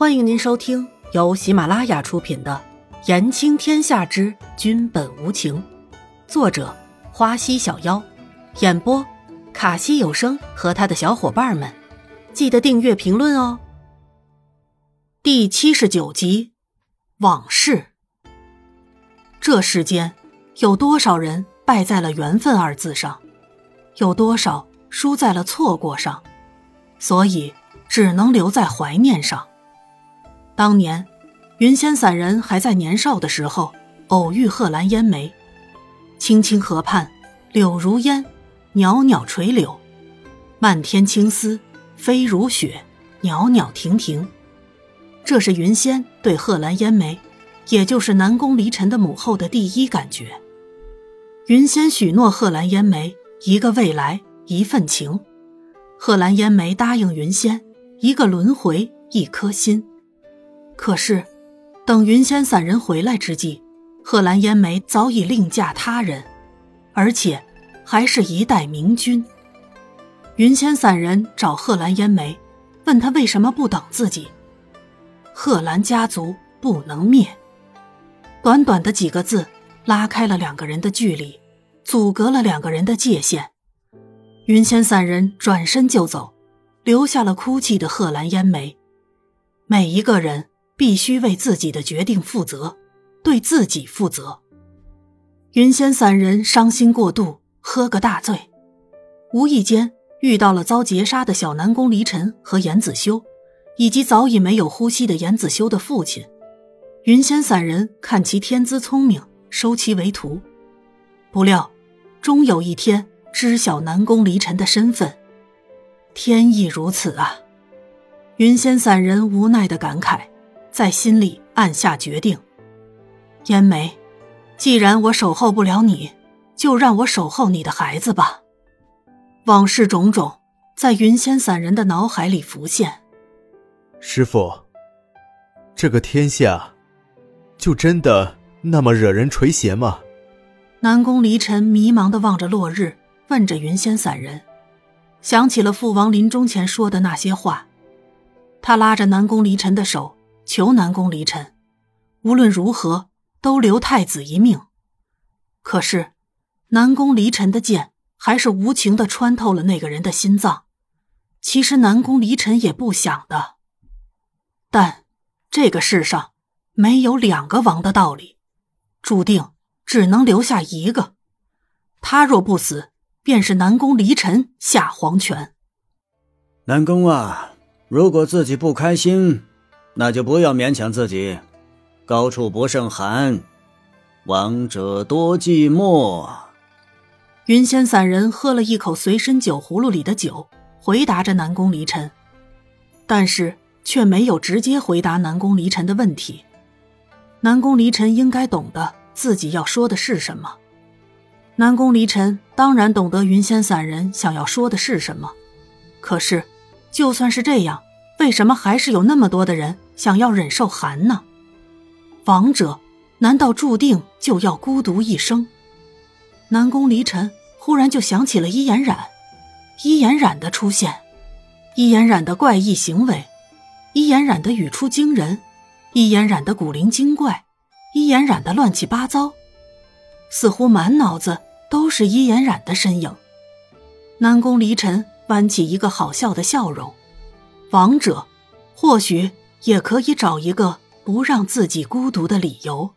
欢迎您收听由喜马拉雅出品的《言情天下之君本无情》，作者花溪小妖，演播卡西有声和他的小伙伴们。记得订阅、评论哦。第七十九集，往事。这世间有多少人败在了缘分二字上，有多少输在了错过上，所以只能留在怀念上。当年，云仙散人还在年少的时候，偶遇贺兰烟梅。青青河畔，柳如烟，袅袅垂柳，漫天青丝飞如雪，袅袅婷婷。这是云仙对贺兰烟梅，也就是南宫离尘的母后的第一感觉。云仙许诺贺兰烟梅一个未来，一份情。贺兰烟梅答应云仙一个轮回，一颗心。可是，等云仙散人回来之际，贺兰烟梅早已另嫁他人，而且还是一代明君。云仙散人找贺兰烟梅，问他为什么不等自己。贺兰家族不能灭。短短的几个字，拉开了两个人的距离，阻隔了两个人的界限。云仙散人转身就走，留下了哭泣的贺兰烟梅。每一个人。必须为自己的决定负责，对自己负责。云仙散人伤心过度，喝个大醉，无意间遇到了遭劫杀的小南宫离尘和严子修，以及早已没有呼吸的严子修的父亲。云仙散人看其天资聪明，收其为徒，不料终有一天知晓南宫离尘的身份。天意如此啊！云仙散人无奈的感慨。在心里暗下决定，烟梅，既然我守候不了你，就让我守候你的孩子吧。往事种种在云仙散人的脑海里浮现。师傅，这个天下，就真的那么惹人垂涎吗？南宫离尘迷茫的望着落日，问着云仙散人，想起了父王临终前说的那些话，他拉着南宫离尘的手。求南宫离尘，无论如何都留太子一命。可是，南宫离尘的剑还是无情的穿透了那个人的心脏。其实南宫离尘也不想的，但这个世上没有两个王的道理，注定只能留下一个。他若不死，便是南宫离尘下黄泉。南宫啊，如果自己不开心。那就不要勉强自己，高处不胜寒，王者多寂寞。云仙散人喝了一口随身酒葫芦里的酒，回答着南宫离尘，但是却没有直接回答南宫离尘的问题。南宫离尘应该懂得自己要说的是什么。南宫离尘当然懂得云仙散人想要说的是什么，可是，就算是这样。为什么还是有那么多的人想要忍受寒呢？王者难道注定就要孤独一生？南宫离尘忽然就想起了伊颜染，伊颜染的出现，伊颜染的怪异行为，伊颜染的语出惊人，伊颜染的古灵精怪，伊颜染的乱七八糟，似乎满脑子都是伊颜染的身影。南宫离尘弯起一个好笑的笑容。王者，或许也可以找一个不让自己孤独的理由。